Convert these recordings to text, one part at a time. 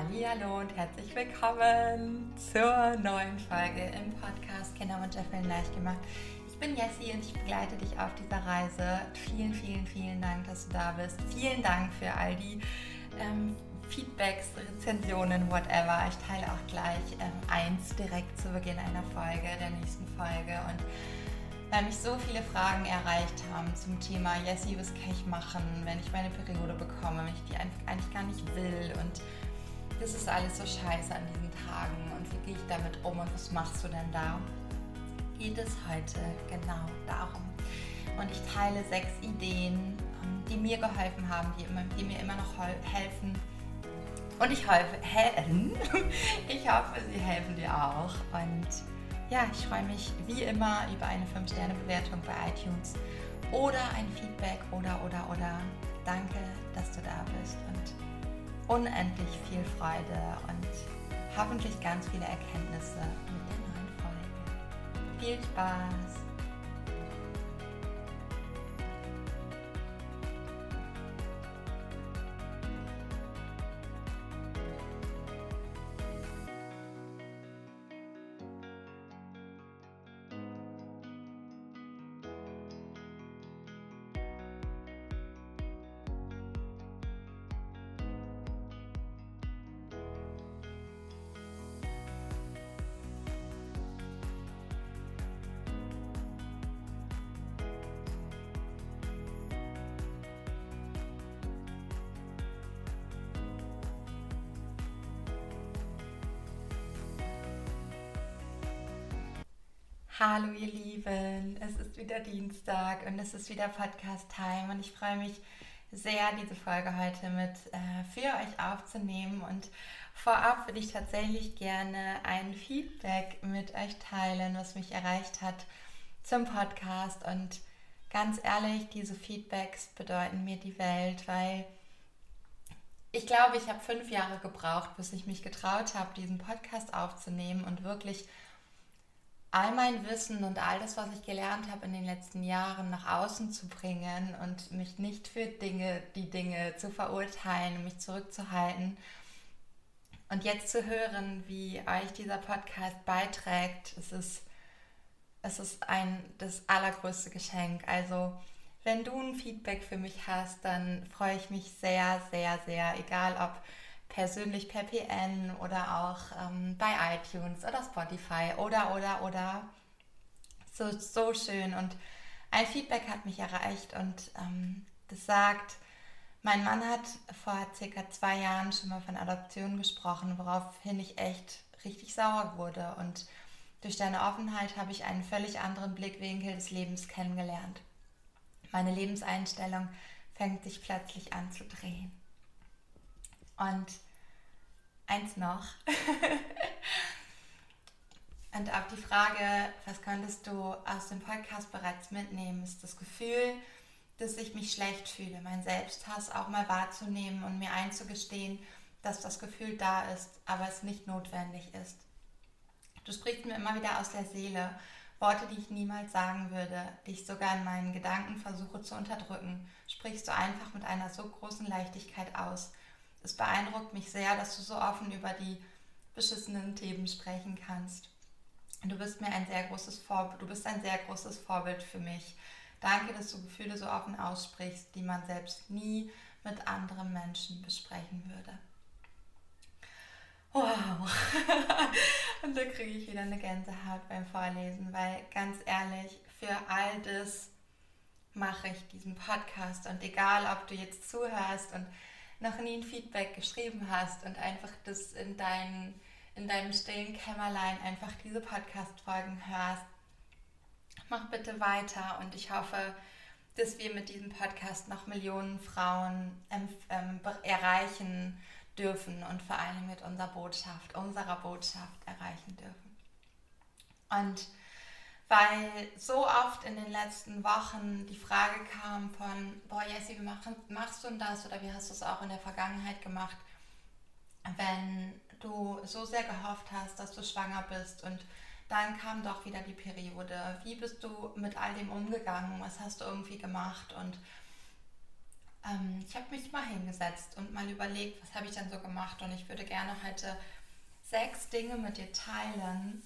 Hallo und herzlich willkommen zur neuen Folge im Podcast Kinder und Jeffrey leicht gemacht. Ich bin Jessie und ich begleite dich auf dieser Reise. Vielen, vielen, vielen Dank, dass du da bist. Vielen Dank für all die ähm, Feedbacks, Rezensionen, whatever. Ich teile auch gleich ähm, eins direkt zu Beginn einer Folge, der nächsten Folge und weil mich so viele Fragen erreicht haben zum Thema, Jessie, was kann ich machen, wenn ich meine Periode bekomme, wenn ich die eigentlich gar nicht will und das ist alles so scheiße an diesen Tagen und wie gehe ich damit um und was machst du denn da? Geht es heute genau darum. Und ich teile sechs Ideen, ähm, die mir geholfen haben, die, immer, die mir immer noch helfen. Und ich hoffe, ich hoffe, sie helfen dir auch. Und ja, ich freue mich wie immer über eine 5-Sterne-Bewertung bei iTunes oder ein Feedback oder, oder, oder. Danke, dass du da unendlich viel Freude und hoffentlich ganz viele Erkenntnisse mit der neuen Folge. Viel Spaß! Hallo ihr Lieben, es ist wieder Dienstag und es ist wieder Podcast-Time und ich freue mich sehr, diese Folge heute mit äh, für euch aufzunehmen und vorab würde ich tatsächlich gerne ein Feedback mit euch teilen, was mich erreicht hat zum Podcast. Und ganz ehrlich, diese Feedbacks bedeuten mir die Welt, weil ich glaube, ich habe fünf Jahre gebraucht, bis ich mich getraut habe, diesen Podcast aufzunehmen und wirklich all mein Wissen und all das, was ich gelernt habe in den letzten Jahren nach außen zu bringen und mich nicht für Dinge, die Dinge zu verurteilen, mich zurückzuhalten. Und jetzt zu hören, wie euch dieser Podcast beiträgt, es ist, es ist ein, das allergrößte Geschenk. Also, wenn du ein Feedback für mich hast, dann freue ich mich sehr, sehr, sehr, egal ob persönlich per PN oder auch ähm, bei iTunes oder Spotify oder, oder, oder. So, so schön. Und ein Feedback hat mich erreicht und ähm, das sagt, mein Mann hat vor circa zwei Jahren schon mal von Adoption gesprochen, woraufhin ich echt richtig sauer wurde. Und durch deine Offenheit habe ich einen völlig anderen Blickwinkel des Lebens kennengelernt. Meine Lebenseinstellung fängt sich plötzlich an zu drehen. Und eins noch. Und auf die Frage, was könntest du aus dem Podcast bereits mitnehmen, ist das Gefühl, dass ich mich schlecht fühle, meinen Selbsthass auch mal wahrzunehmen und mir einzugestehen, dass das Gefühl da ist, aber es nicht notwendig ist. Du sprichst mir immer wieder aus der Seele, Worte, die ich niemals sagen würde, die ich sogar in meinen Gedanken versuche zu unterdrücken, sprichst du einfach mit einer so großen Leichtigkeit aus, es beeindruckt mich sehr, dass du so offen über die beschissenen Themen sprechen kannst. Du bist mir ein sehr großes Vorbild, du bist ein sehr großes Vorbild für mich. Danke, dass du Gefühle so offen aussprichst, die man selbst nie mit anderen Menschen besprechen würde. Wow. Und da kriege ich wieder eine Gänsehaut beim Vorlesen, weil ganz ehrlich, für all das mache ich diesen Podcast. Und egal, ob du jetzt zuhörst und noch nie ein Feedback geschrieben hast und einfach das in, dein, in deinem stillen Kämmerlein einfach diese Podcast-Folgen hörst, mach bitte weiter und ich hoffe, dass wir mit diesem Podcast noch Millionen Frauen ähm, erreichen dürfen und vor allem mit unserer Botschaft, unserer Botschaft erreichen dürfen. Und weil so oft in den letzten Wochen die Frage kam von, boah Jessie, wie mach, machst du denn das oder wie hast du es auch in der Vergangenheit gemacht, wenn du so sehr gehofft hast, dass du schwanger bist und dann kam doch wieder die Periode. Wie bist du mit all dem umgegangen? Was hast du irgendwie gemacht? Und ähm, ich habe mich mal hingesetzt und mal überlegt, was habe ich denn so gemacht und ich würde gerne heute sechs Dinge mit dir teilen,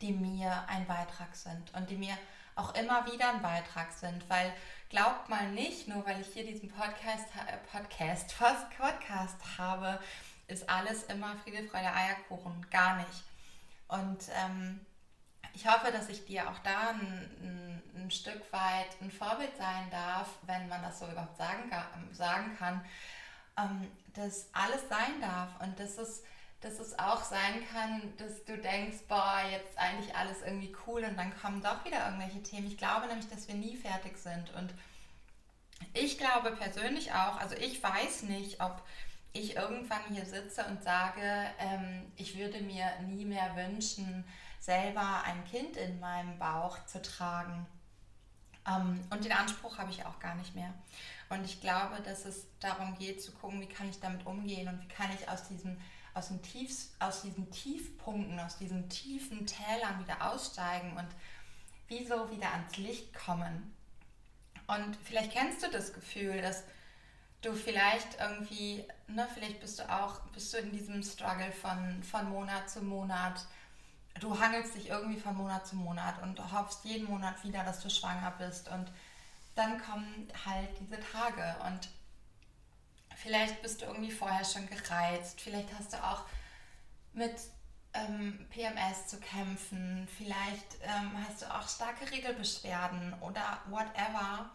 die mir ein Beitrag sind und die mir auch immer wieder ein Beitrag sind, weil glaubt mal nicht, nur weil ich hier diesen Podcast, äh, Podcast, fast Podcast habe, ist alles immer Friede, Freude, Eierkuchen. Gar nicht. Und ähm, ich hoffe, dass ich dir auch da ein, ein, ein, Stück weit ein Vorbild sein darf, wenn man das so überhaupt sagen, sagen kann, ähm, dass alles sein darf und dass es, dass es auch sein kann, dass du denkst, boah, jetzt eigentlich alles irgendwie cool und dann kommen doch wieder irgendwelche Themen. Ich glaube nämlich, dass wir nie fertig sind und ich glaube persönlich auch, also ich weiß nicht, ob ich irgendwann hier sitze und sage, ähm, ich würde mir nie mehr wünschen, selber ein Kind in meinem Bauch zu tragen. Ähm, und den Anspruch habe ich auch gar nicht mehr. Und ich glaube, dass es darum geht zu gucken, wie kann ich damit umgehen und wie kann ich aus diesen, aus, den Tiefs, aus diesen Tiefpunkten, aus diesen tiefen Tälern wieder aussteigen und wieso wieder ans Licht kommen. Und vielleicht kennst du das Gefühl, dass du vielleicht irgendwie, ne, vielleicht bist du auch, bist du in diesem Struggle von, von Monat zu Monat, du hangelst dich irgendwie von Monat zu Monat und hoffst jeden Monat wieder, dass du schwanger bist und dann kommen halt diese Tage und vielleicht bist du irgendwie vorher schon gereizt, vielleicht hast du auch mit ähm, PMS zu kämpfen, vielleicht ähm, hast du auch starke Regelbeschwerden oder whatever.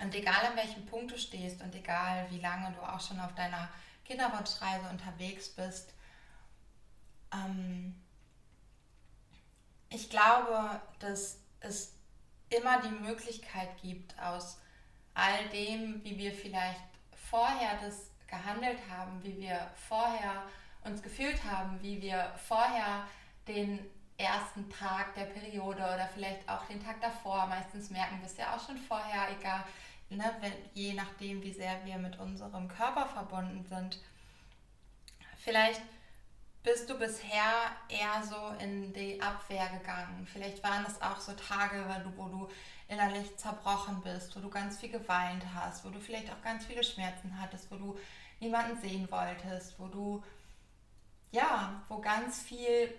Und egal an welchem Punkt du stehst und egal wie lange du auch schon auf deiner Kinderwunschreise unterwegs bist, ähm, ich glaube, dass es immer die Möglichkeit gibt, aus all dem, wie wir vielleicht vorher das gehandelt haben, wie wir vorher uns gefühlt haben, wie wir vorher den ersten Tag der Periode oder vielleicht auch den Tag davor, meistens merken wir es ja auch schon vorher, egal, ne, wenn, je nachdem, wie sehr wir mit unserem Körper verbunden sind. Vielleicht bist du bisher eher so in die Abwehr gegangen? Vielleicht waren es auch so Tage, wo du innerlich zerbrochen bist, wo du ganz viel geweint hast, wo du vielleicht auch ganz viele Schmerzen hattest, wo du niemanden sehen wolltest, wo du, ja, wo ganz viel,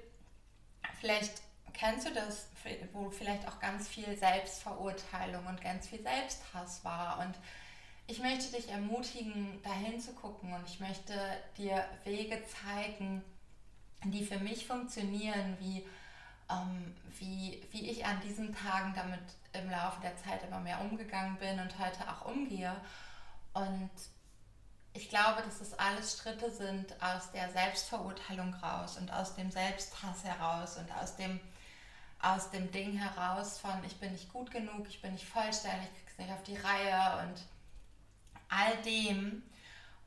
vielleicht kennst du das, wo vielleicht auch ganz viel Selbstverurteilung und ganz viel Selbsthass war. Und ich möchte dich ermutigen, dahin zu gucken und ich möchte dir Wege zeigen, die für mich funktionieren, wie, ähm, wie, wie ich an diesen Tagen damit im Laufe der Zeit immer mehr umgegangen bin und heute auch umgehe. Und ich glaube, dass es alles Schritte sind aus der Selbstverurteilung raus und aus dem Selbsthass heraus und aus dem, aus dem Ding heraus von ich bin nicht gut genug, ich bin nicht vollständig, ich krieg's nicht auf die Reihe und all dem.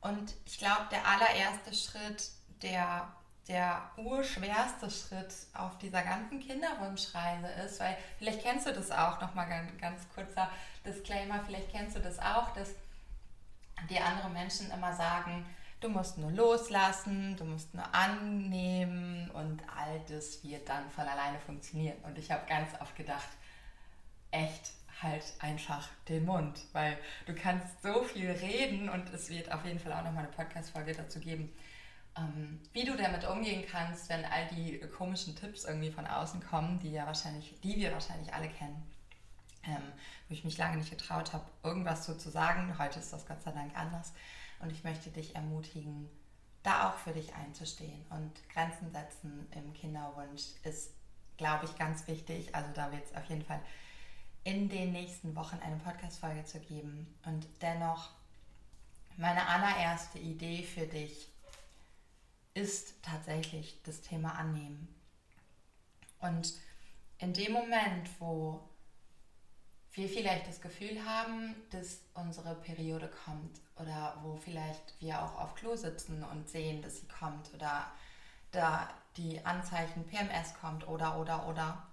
Und ich glaube, der allererste Schritt, der der urschwerste Schritt auf dieser ganzen Kinderwunschreise ist, weil vielleicht kennst du das auch, nochmal ganz, ganz kurzer Disclaimer, vielleicht kennst du das auch, dass die anderen Menschen immer sagen, du musst nur loslassen, du musst nur annehmen und all das wird dann von alleine funktionieren. Und ich habe ganz oft gedacht, echt halt einfach den Mund, weil du kannst so viel reden und es wird auf jeden Fall auch nochmal eine Podcast-Folge dazu geben, wie du damit umgehen kannst, wenn all die komischen Tipps irgendwie von außen kommen, die ja wahrscheinlich, die wir wahrscheinlich alle kennen. Ähm, wo ich mich lange nicht getraut habe, irgendwas so zu sagen. Heute ist das Gott sei Dank anders. Und ich möchte dich ermutigen, da auch für dich einzustehen. Und Grenzen setzen im Kinderwunsch ist, glaube ich, ganz wichtig. Also da wird es auf jeden Fall in den nächsten Wochen eine Podcast-Folge zu geben. Und dennoch meine allererste Idee für dich ist tatsächlich das Thema Annehmen. Und in dem Moment, wo wir vielleicht das Gefühl haben, dass unsere Periode kommt oder wo vielleicht wir auch auf Klo sitzen und sehen, dass sie kommt oder da die Anzeichen PMS kommt oder oder oder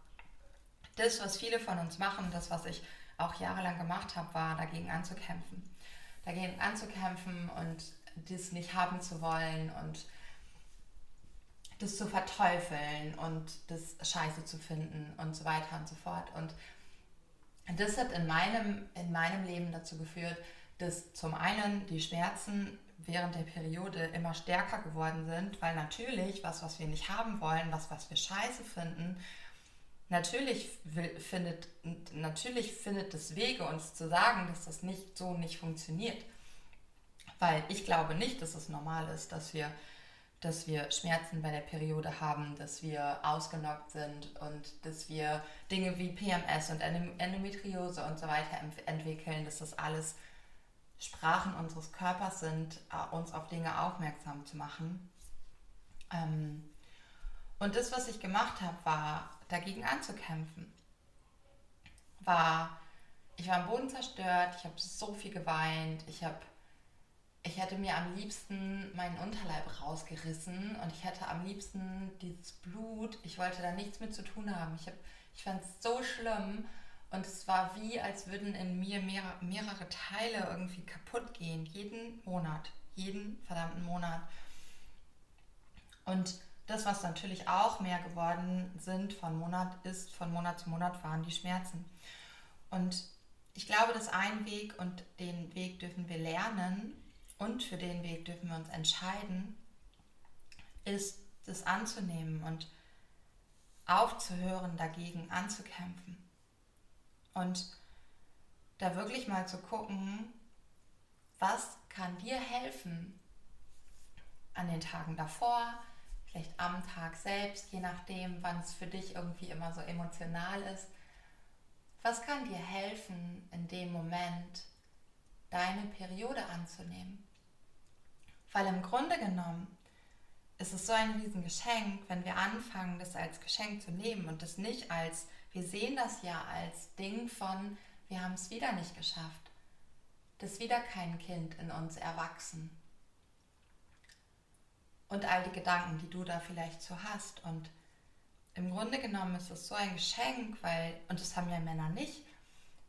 das, was viele von uns machen, das, was ich auch jahrelang gemacht habe, war dagegen anzukämpfen. Dagegen anzukämpfen und das nicht haben zu wollen und das zu verteufeln und das scheiße zu finden und so weiter und so fort. Und das hat in meinem, in meinem Leben dazu geführt, dass zum einen die Schmerzen während der Periode immer stärker geworden sind, weil natürlich was, was wir nicht haben wollen, was, was wir scheiße finden, natürlich findet, natürlich findet es Wege, uns zu sagen, dass das nicht so nicht funktioniert. Weil ich glaube nicht, dass es normal ist, dass wir, dass wir Schmerzen bei der Periode haben, dass wir ausgenockt sind und dass wir Dinge wie PMS und Endometriose und so weiter entwickeln, dass das alles Sprachen unseres Körpers sind, äh, uns auf Dinge aufmerksam zu machen. Ähm, und das, was ich gemacht habe, war dagegen anzukämpfen. War, ich war am Boden zerstört, ich habe so viel geweint, ich habe ich hätte mir am liebsten meinen Unterleib rausgerissen und ich hätte am liebsten dieses Blut, ich wollte da nichts mit zu tun haben. Ich, ich fand es so schlimm und es war wie, als würden in mir mehrere, mehrere Teile irgendwie kaputt gehen, jeden Monat, jeden verdammten Monat. Und das, was natürlich auch mehr geworden sind von Monat ist, von Monat zu Monat waren die Schmerzen. Und ich glaube, dass ein Weg und den Weg dürfen wir lernen und für den Weg dürfen wir uns entscheiden, ist das anzunehmen und aufzuhören, dagegen anzukämpfen. Und da wirklich mal zu gucken, was kann dir helfen an den Tagen davor, vielleicht am Tag selbst, je nachdem, wann es für dich irgendwie immer so emotional ist. Was kann dir helfen, in dem Moment deine Periode anzunehmen? Weil im Grunde genommen ist es so ein Riesengeschenk, wenn wir anfangen, das als Geschenk zu nehmen und das nicht als, wir sehen das ja als Ding von, wir haben es wieder nicht geschafft. Das wieder kein Kind in uns erwachsen und all die Gedanken, die du da vielleicht so hast. Und im Grunde genommen ist es so ein Geschenk, weil, und das haben ja Männer nicht,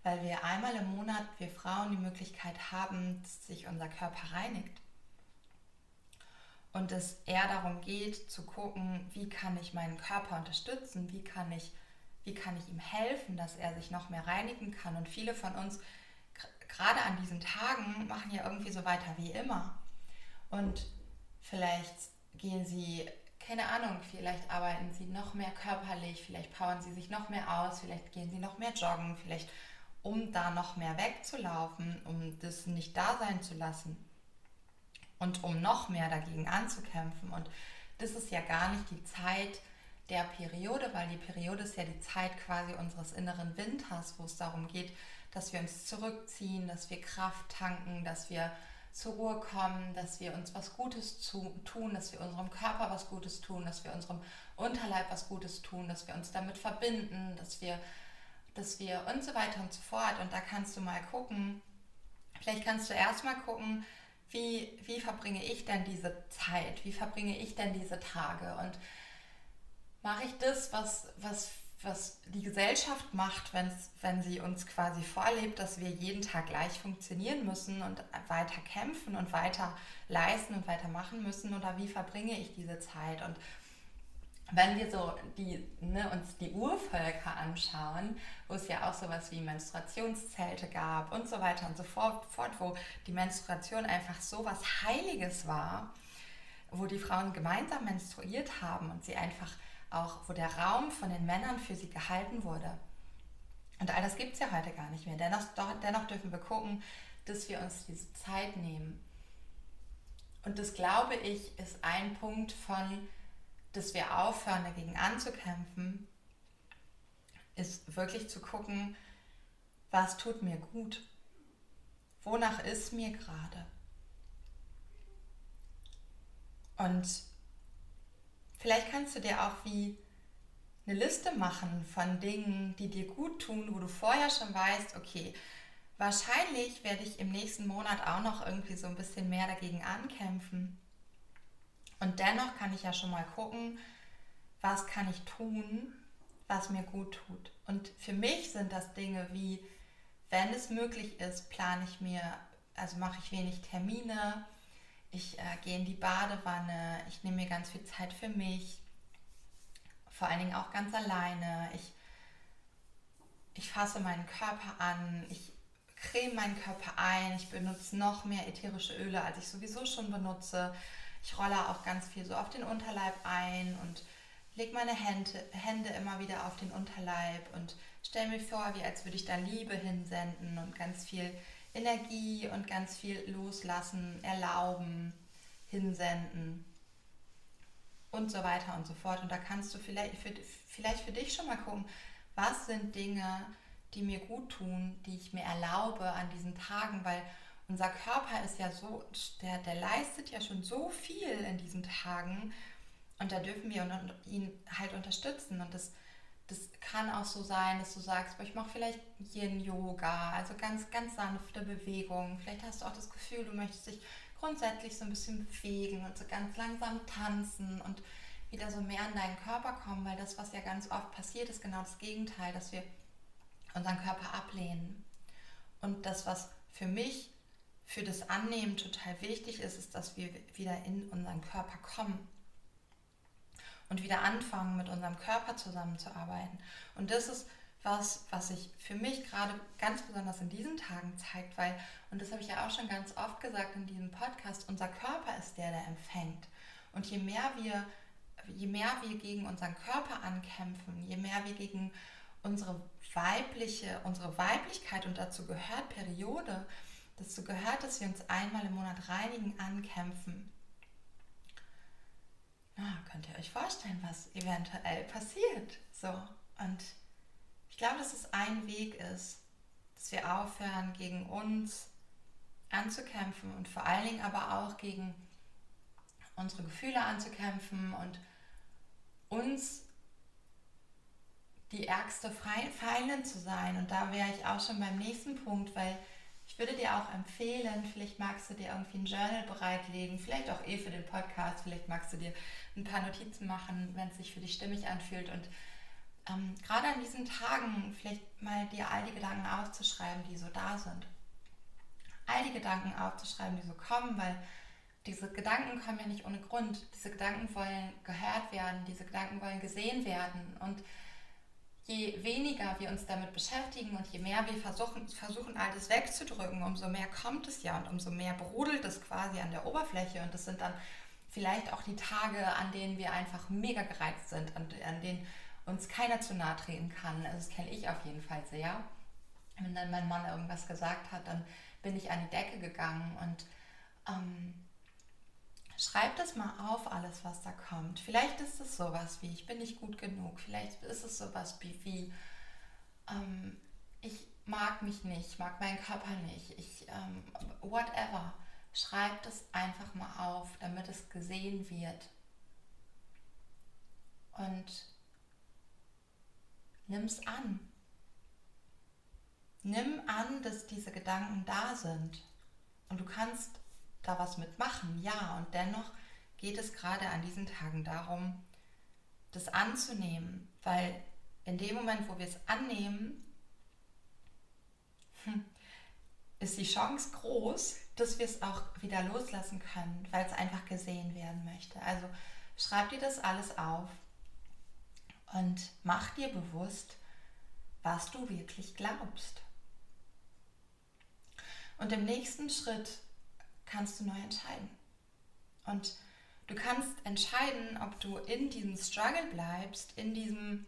weil wir einmal im Monat, wir Frauen, die Möglichkeit haben, dass sich unser Körper reinigt. Und es eher darum geht, zu gucken, wie kann ich meinen Körper unterstützen, wie kann ich, wie kann ich ihm helfen, dass er sich noch mehr reinigen kann. Und viele von uns, gerade an diesen Tagen, machen ja irgendwie so weiter wie immer. Und Vielleicht gehen sie, keine Ahnung, vielleicht arbeiten sie noch mehr körperlich, vielleicht powern sie sich noch mehr aus, vielleicht gehen sie noch mehr joggen, vielleicht um da noch mehr wegzulaufen, um das nicht da sein zu lassen und um noch mehr dagegen anzukämpfen. Und das ist ja gar nicht die Zeit der Periode, weil die Periode ist ja die Zeit quasi unseres inneren Winters, wo es darum geht, dass wir uns zurückziehen, dass wir Kraft tanken, dass wir zur Ruhe kommen, dass wir uns was Gutes zu, tun, dass wir unserem Körper was Gutes tun, dass wir unserem Unterleib was Gutes tun, dass wir uns damit verbinden, dass wir, dass wir und so weiter und so fort. Und da kannst du mal gucken, vielleicht kannst du erstmal gucken, wie, wie verbringe ich denn diese Zeit, wie verbringe ich denn diese Tage? Und mache ich das, was, was was die Gesellschaft macht, wenn sie uns quasi vorlebt, dass wir jeden Tag gleich funktionieren müssen und weiter kämpfen und weiter leisten und weiter machen müssen? Oder wie verbringe ich diese Zeit? Und wenn wir so die, ne, uns die Urvölker anschauen, wo es ja auch sowas wie Menstruationszelte gab und so weiter und so fort, wo die Menstruation einfach so was Heiliges war, wo die Frauen gemeinsam menstruiert haben und sie einfach auch wo der Raum von den Männern für sie gehalten wurde. Und all das gibt es ja heute gar nicht mehr. Dennoch, dennoch dürfen wir gucken, dass wir uns diese Zeit nehmen. Und das glaube ich ist ein Punkt von, dass wir aufhören, dagegen anzukämpfen, ist wirklich zu gucken, was tut mir gut? Wonach ist mir gerade? Und Vielleicht kannst du dir auch wie eine Liste machen von Dingen, die dir gut tun, wo du vorher schon weißt, okay, wahrscheinlich werde ich im nächsten Monat auch noch irgendwie so ein bisschen mehr dagegen ankämpfen. Und dennoch kann ich ja schon mal gucken, was kann ich tun, was mir gut tut. Und für mich sind das Dinge wie, wenn es möglich ist, plane ich mir, also mache ich wenig Termine, ich äh, gehe in die Badewanne, ich nehme mir ganz viel Zeit für mich, vor allen Dingen auch ganz alleine. Ich, ich fasse meinen Körper an, ich creme meinen Körper ein, ich benutze noch mehr ätherische Öle, als ich sowieso schon benutze. Ich rolle auch ganz viel so auf den Unterleib ein und lege meine Hände, Hände immer wieder auf den Unterleib und stelle mir vor, wie als würde ich da Liebe hinsenden und ganz viel Energie und ganz viel loslassen, erlauben, hinsenden und so weiter und so fort. Und da kannst du vielleicht für, vielleicht für dich schon mal gucken, was sind Dinge, die mir gut tun, die ich mir erlaube an diesen Tagen, weil unser Körper ist ja so, der, der leistet ja schon so viel in diesen Tagen und da dürfen wir ihn halt unterstützen und das, das kann auch so sein, dass du sagst, ich mache vielleicht Yin Yoga, also ganz, ganz sanfte Bewegungen. Vielleicht hast du auch das Gefühl, du möchtest dich grundsätzlich so ein bisschen bewegen und so ganz langsam tanzen und wieder so mehr in deinen Körper kommen, weil das, was ja ganz oft passiert, ist genau das Gegenteil, dass wir unseren Körper ablehnen. Und das, was für mich für das Annehmen total wichtig ist, ist, dass wir wieder in unseren Körper kommen und wieder anfangen, mit unserem Körper zusammenzuarbeiten. Und das ist was, was sich für mich gerade ganz besonders in diesen Tagen zeigt, weil, und das habe ich ja auch schon ganz oft gesagt in diesem Podcast, unser Körper ist der, der empfängt. Und je mehr wir, je mehr wir gegen unseren Körper ankämpfen, je mehr wir gegen unsere weibliche, unsere Weiblichkeit und dazu gehört Periode, dazu gehört, dass wir uns einmal im Monat reinigen, ankämpfen. Na, könnt ihr euch vorstellen, was eventuell passiert? So, und ich glaube, dass es ein Weg ist, dass wir aufhören, gegen uns anzukämpfen und vor allen Dingen aber auch gegen unsere Gefühle anzukämpfen und uns die ärgste Feindin zu sein. Und da wäre ich auch schon beim nächsten Punkt, weil ich würde dir auch empfehlen, vielleicht magst du dir irgendwie ein Journal bereitlegen, vielleicht auch eh für den Podcast, vielleicht magst du dir ein paar Notizen machen, wenn es sich für dich stimmig anfühlt und ähm, gerade an diesen Tagen vielleicht mal dir all die Gedanken aufzuschreiben, die so da sind. All die Gedanken aufzuschreiben, die so kommen, weil diese Gedanken kommen ja nicht ohne Grund. Diese Gedanken wollen gehört werden, diese Gedanken wollen gesehen werden. Und je weniger wir uns damit beschäftigen und je mehr wir versuchen, versuchen alles wegzudrücken, umso mehr kommt es ja und umso mehr brodelt es quasi an der Oberfläche. Und das sind dann vielleicht auch die Tage, an denen wir einfach mega gereizt sind, an, an denen uns keiner zu nahe treten kann. Also das kenne ich auf jeden Fall sehr. Wenn dann mein Mann irgendwas gesagt hat, dann bin ich an die Decke gegangen und ähm, schreib das mal auf, alles, was da kommt. Vielleicht ist es sowas wie, ich bin nicht gut genug. Vielleicht ist es sowas wie, wie ähm, ich mag mich nicht, ich mag meinen Körper nicht, ich, ähm, whatever. Schreib das einfach mal auf, damit es gesehen wird. Und Nimm es an. Nimm an, dass diese Gedanken da sind. Und du kannst da was mitmachen, ja. Und dennoch geht es gerade an diesen Tagen darum, das anzunehmen. Weil in dem Moment, wo wir es annehmen, hm, ist die Chance groß, dass wir es auch wieder loslassen können, weil es einfach gesehen werden möchte. Also schreib dir das alles auf und mach dir bewusst, was du wirklich glaubst. Und im nächsten Schritt kannst du neu entscheiden. Und du kannst entscheiden, ob du in diesem Struggle bleibst, in diesem,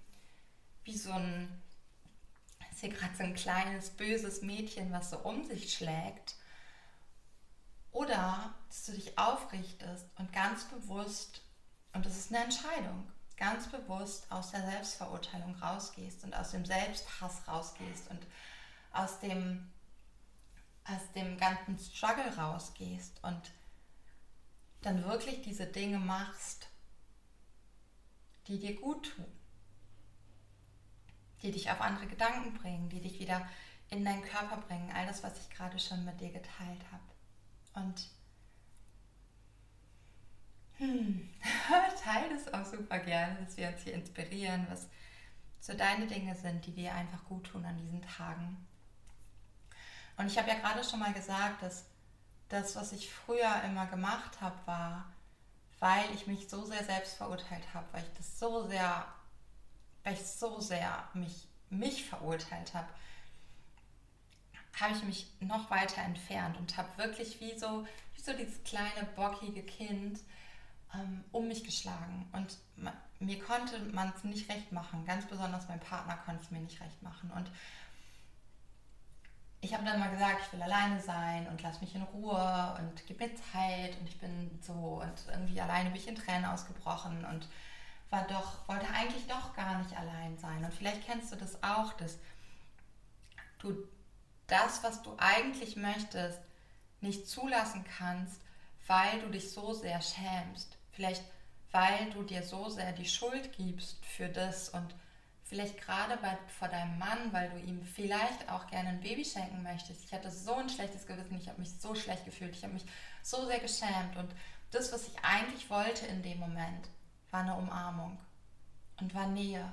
wie so ein, ist hier gerade so ein kleines, böses Mädchen, was so um sich schlägt, oder dass du dich aufrichtest und ganz bewusst, und das ist eine Entscheidung, ganz bewusst aus der Selbstverurteilung rausgehst und aus dem Selbsthass rausgehst und aus dem, aus dem ganzen Struggle rausgehst und dann wirklich diese Dinge machst, die dir gut tun, die dich auf andere Gedanken bringen, die dich wieder in deinen Körper bringen, all das, was ich gerade schon mit dir geteilt habe. Und hm. Teil das auch super gerne, dass wir uns hier inspirieren, was so deine Dinge sind, die dir einfach gut tun an diesen Tagen. Und ich habe ja gerade schon mal gesagt, dass das, was ich früher immer gemacht habe, war, weil ich mich so sehr selbst verurteilt habe, weil ich das so sehr, weil ich so sehr mich mich verurteilt habe, habe ich mich noch weiter entfernt und habe wirklich wie so, wie so dieses kleine bockige Kind ähm, um mich geschlagen. Und man, mir konnte man es nicht recht machen. Ganz besonders mein Partner konnte es mir nicht recht machen. Und ich habe dann mal gesagt, ich will alleine sein und lass mich in Ruhe und gib mir Zeit und ich bin so und irgendwie alleine bin ich in Tränen ausgebrochen und war doch, wollte eigentlich doch gar nicht allein sein. Und vielleicht kennst du das auch, dass du das, was du eigentlich möchtest, nicht zulassen kannst, weil du dich so sehr schämst. Vielleicht weil du dir so sehr die Schuld gibst für das und vielleicht gerade bei, vor deinem Mann, weil du ihm vielleicht auch gerne ein Baby schenken möchtest. Ich hatte so ein schlechtes Gewissen, ich habe mich so schlecht gefühlt, ich habe mich so sehr geschämt und das, was ich eigentlich wollte in dem Moment, war eine Umarmung und war Nähe.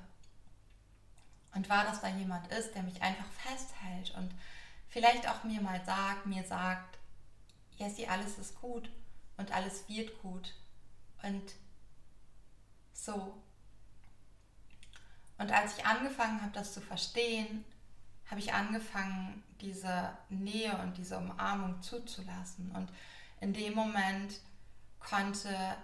Und war, dass da jemand ist, der mich einfach festhält und vielleicht auch mir mal sagt, mir sagt, Jessie, alles ist gut und alles wird gut. Und so. Und als ich angefangen habe, das zu verstehen, habe ich angefangen, diese Nähe und diese Umarmung zuzulassen. Und in dem Moment konnte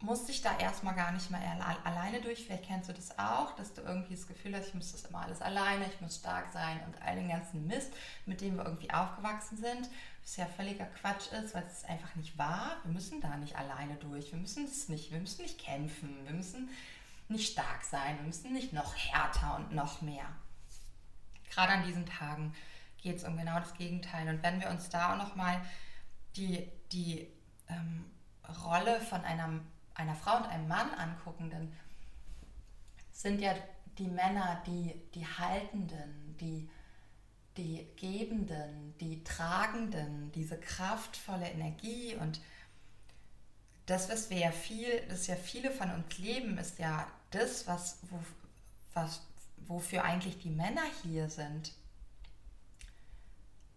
musste ich da erstmal gar nicht mehr alleine durch. Vielleicht kennst du das auch, dass du irgendwie das Gefühl hast, ich muss das immer alles alleine, ich muss stark sein und all den ganzen Mist, mit dem wir irgendwie aufgewachsen sind, was ja völliger Quatsch ist, weil es einfach nicht wahr. Wir müssen da nicht alleine durch. Wir müssen es nicht, wir müssen nicht kämpfen, wir müssen nicht stark sein, wir müssen nicht noch härter und noch mehr. Gerade an diesen Tagen geht es um genau das Gegenteil. Und wenn wir uns da auch nochmal die, die ähm, Rolle von einer einer Frau und einem Mann angucken, dann sind ja die Männer die, die Haltenden, die, die Gebenden, die Tragenden, diese kraftvolle Energie und das, was wir ja viel, das ja viele von uns leben, ist ja das, was, wo, was, wofür eigentlich die Männer hier sind.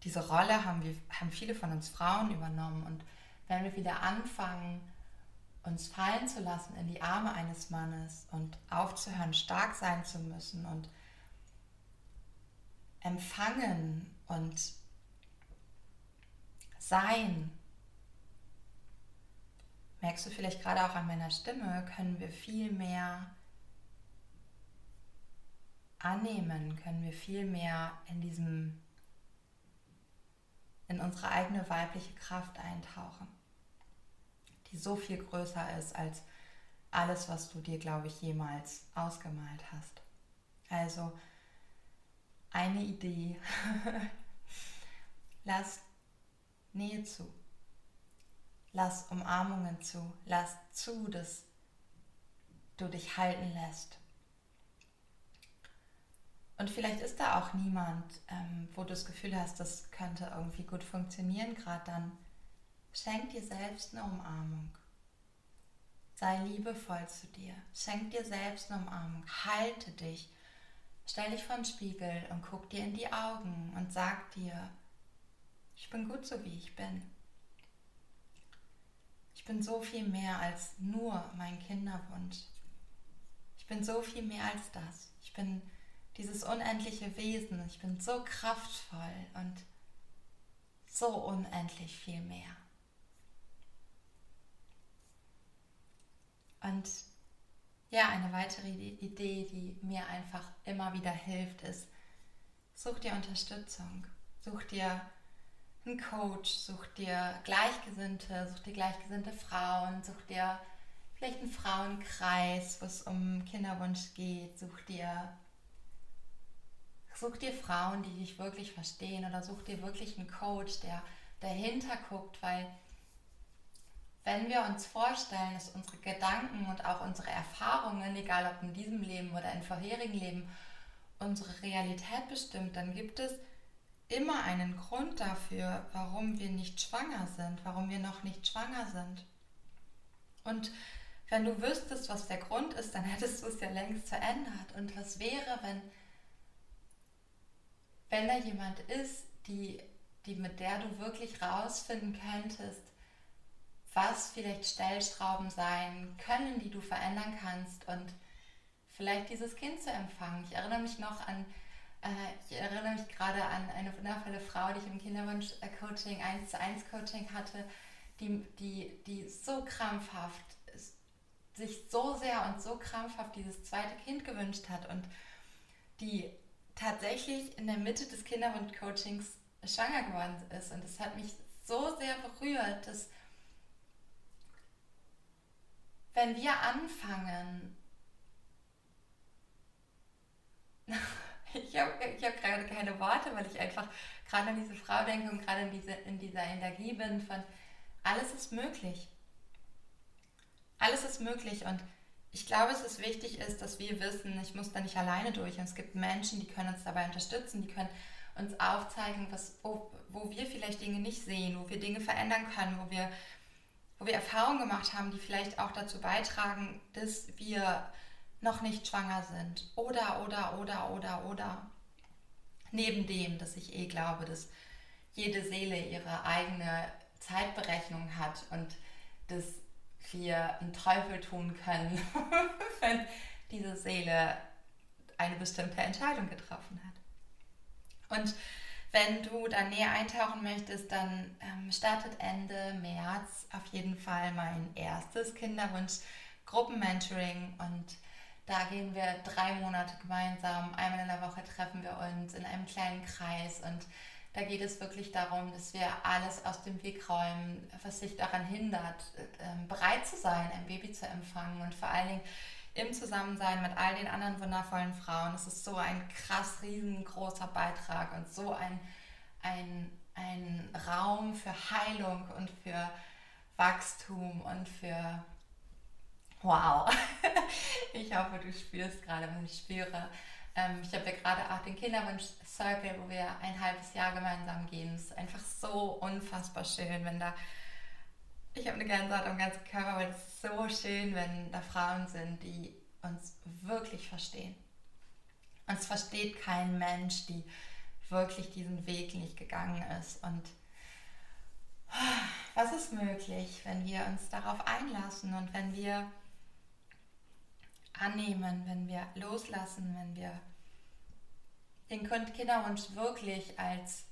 Diese Rolle haben, wir, haben viele von uns Frauen übernommen und wenn wir wieder anfangen, uns fallen zu lassen in die Arme eines Mannes und aufzuhören, stark sein zu müssen und empfangen und sein. Merkst du vielleicht gerade auch an meiner Stimme, können wir viel mehr annehmen, können wir viel mehr in diesem in unsere eigene weibliche Kraft eintauchen die so viel größer ist als alles, was du dir, glaube ich, jemals ausgemalt hast. Also eine Idee. Lass Nähe zu. Lass Umarmungen zu. Lass zu, dass du dich halten lässt. Und vielleicht ist da auch niemand, ähm, wo du das Gefühl hast, das könnte irgendwie gut funktionieren, gerade dann Schenk dir selbst eine Umarmung. Sei liebevoll zu dir. Schenk dir selbst eine Umarmung. Halte dich. Stell dich vor den Spiegel und guck dir in die Augen und sag dir, ich bin gut so wie ich bin. Ich bin so viel mehr als nur mein Kinderwunsch. Ich bin so viel mehr als das. Ich bin dieses unendliche Wesen. Ich bin so kraftvoll und so unendlich viel mehr. Und ja, eine weitere Idee, die mir einfach immer wieder hilft, ist, such dir Unterstützung, such dir einen Coach, such dir Gleichgesinnte, such dir gleichgesinnte Frauen, such dir vielleicht einen Frauenkreis, wo es um Kinderwunsch geht, such dir, such dir Frauen, die dich wirklich verstehen oder such dir wirklich einen Coach, der dahinter guckt, weil wenn wir uns vorstellen, dass unsere Gedanken und auch unsere Erfahrungen, egal ob in diesem Leben oder in vorherigen Leben, unsere Realität bestimmt, dann gibt es immer einen Grund dafür, warum wir nicht schwanger sind, warum wir noch nicht schwanger sind. Und wenn du wüsstest, was der Grund ist, dann hättest du es ja längst verändert. Und was wäre, wenn, wenn da jemand ist, die, die mit der du wirklich rausfinden könntest, was vielleicht Stellstrauben sein können, die du verändern kannst und vielleicht dieses Kind zu empfangen. Ich erinnere mich noch an, äh, ich erinnere mich gerade an eine wundervolle Frau, die ich im Kinderwunsch-Coaching, 1 zu 1 Coaching hatte, die, die, die so krampfhaft, sich so sehr und so krampfhaft dieses zweite Kind gewünscht hat und die tatsächlich in der Mitte des Kinderwunsch-Coachings schwanger geworden ist. Und das hat mich so sehr berührt, dass wenn wir anfangen, ich habe ich hab gerade keine Worte, weil ich einfach gerade an diese Frau denke und gerade in, diese, in dieser Energie bin von, alles ist möglich. Alles ist möglich und ich glaube, es ist wichtig ist, dass wir wissen, ich muss da nicht alleine durch und es gibt Menschen, die können uns dabei unterstützen, die können uns aufzeigen, was, wo, wo wir vielleicht Dinge nicht sehen, wo wir Dinge verändern können, wo wir, wo wir Erfahrungen gemacht haben, die vielleicht auch dazu beitragen, dass wir noch nicht schwanger sind. Oder, oder, oder, oder, oder. Neben dem, dass ich eh glaube, dass jede Seele ihre eigene Zeitberechnung hat und dass wir einen Teufel tun können, wenn diese Seele eine bestimmte Entscheidung getroffen hat. Und wenn du da näher eintauchen möchtest, dann ähm, startet Ende März auf jeden Fall mein erstes Kinderwunsch-Gruppenmentoring und da gehen wir drei Monate gemeinsam, einmal in der Woche treffen wir uns in einem kleinen Kreis und da geht es wirklich darum, dass wir alles aus dem Weg räumen, was sich daran hindert, ähm, bereit zu sein, ein Baby zu empfangen und vor allen Dingen im Zusammensein mit all den anderen wundervollen Frauen. Es ist so ein krass riesengroßer Beitrag und so ein, ein, ein Raum für Heilung und für Wachstum und für Wow. ich hoffe, du spürst gerade, was ich spüre. Ähm, ich habe ja gerade auch den Kinderwunsch-Circle, wo wir ein halbes Jahr gemeinsam gehen. Es ist einfach so unfassbar schön, wenn da. Ich habe eine Gänsehaut am ganzen Körper, weil es ist so schön, wenn da Frauen sind, die uns wirklich verstehen. Uns versteht kein Mensch, die wirklich diesen Weg nicht gegangen ist. Und was ist möglich, wenn wir uns darauf einlassen und wenn wir annehmen, wenn wir loslassen, wenn wir den Kinderwunsch wirklich als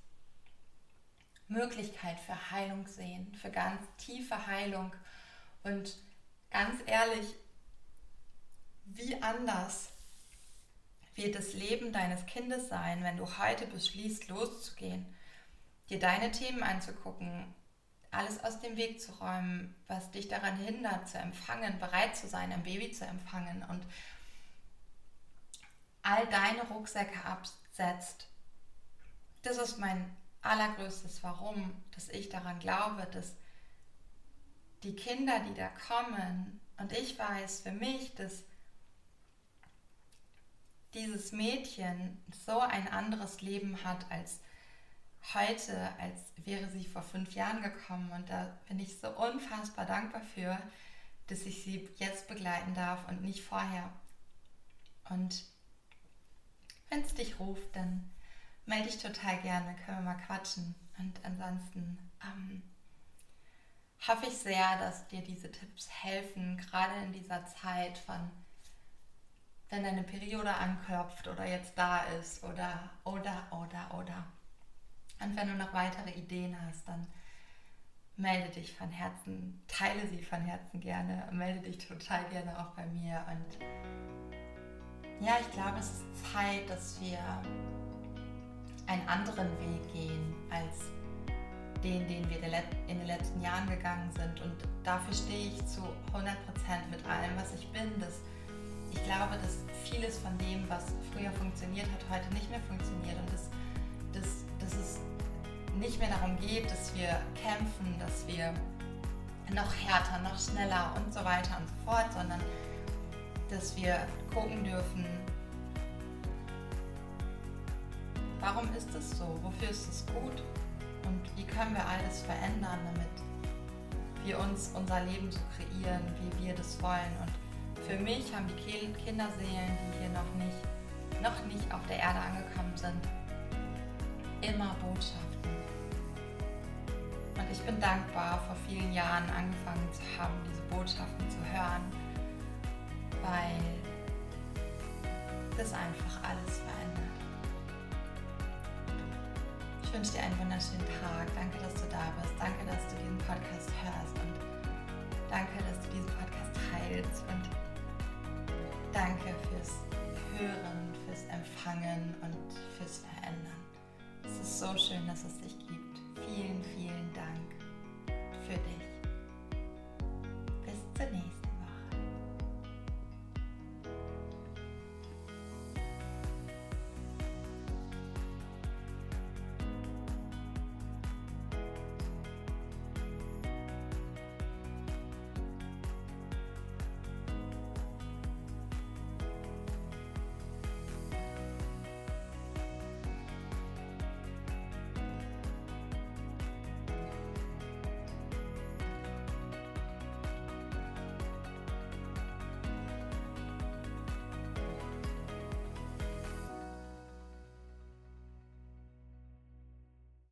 Möglichkeit für Heilung sehen, für ganz tiefe Heilung. Und ganz ehrlich, wie anders wird das Leben deines Kindes sein, wenn du heute beschließt, loszugehen, dir deine Themen anzugucken, alles aus dem Weg zu räumen, was dich daran hindert, zu empfangen, bereit zu sein, ein Baby zu empfangen und all deine Rucksäcke absetzt. Das ist mein allergrößtes Warum, dass ich daran glaube, dass die Kinder, die da kommen, und ich weiß für mich, dass dieses Mädchen so ein anderes Leben hat als heute, als wäre sie vor fünf Jahren gekommen. Und da bin ich so unfassbar dankbar für, dass ich sie jetzt begleiten darf und nicht vorher. Und wenn es dich ruft, dann melde dich total gerne, können wir mal quatschen. Und ansonsten ähm, hoffe ich sehr, dass dir diese Tipps helfen, gerade in dieser Zeit von, wenn deine Periode anklopft oder jetzt da ist oder, oder, oder, oder. Und wenn du noch weitere Ideen hast, dann melde dich von Herzen, teile sie von Herzen gerne, melde dich total gerne auch bei mir. Und ja, ich glaube, es ist Zeit, dass wir einen anderen Weg gehen als den, den wir in den letzten Jahren gegangen sind. Und dafür stehe ich zu 100% mit allem, was ich bin. Dass ich glaube, dass vieles von dem, was früher funktioniert hat, heute nicht mehr funktioniert. Und dass, dass, dass es nicht mehr darum geht, dass wir kämpfen, dass wir noch härter, noch schneller und so weiter und so fort, sondern dass wir gucken dürfen, warum ist es so, wofür ist es gut und wie können wir alles verändern, damit wir uns unser Leben so kreieren, wie wir das wollen. Und für mich haben die Kinderseelen, die hier noch nicht, noch nicht auf der Erde angekommen sind, immer Botschaft und ich bin dankbar, vor vielen Jahren angefangen zu haben, diese Botschaften zu hören, weil das einfach alles verändert. Ich wünsche dir einen wunderschönen Tag. Danke, dass du da bist. Danke, dass du diesen Podcast hörst und danke, dass du diesen Podcast teilst und danke fürs Hören, fürs Empfangen und fürs Verändern. Es ist so schön, dass es dich gibt. Vielen, vielen Dank für dich. Bis zur nächsten.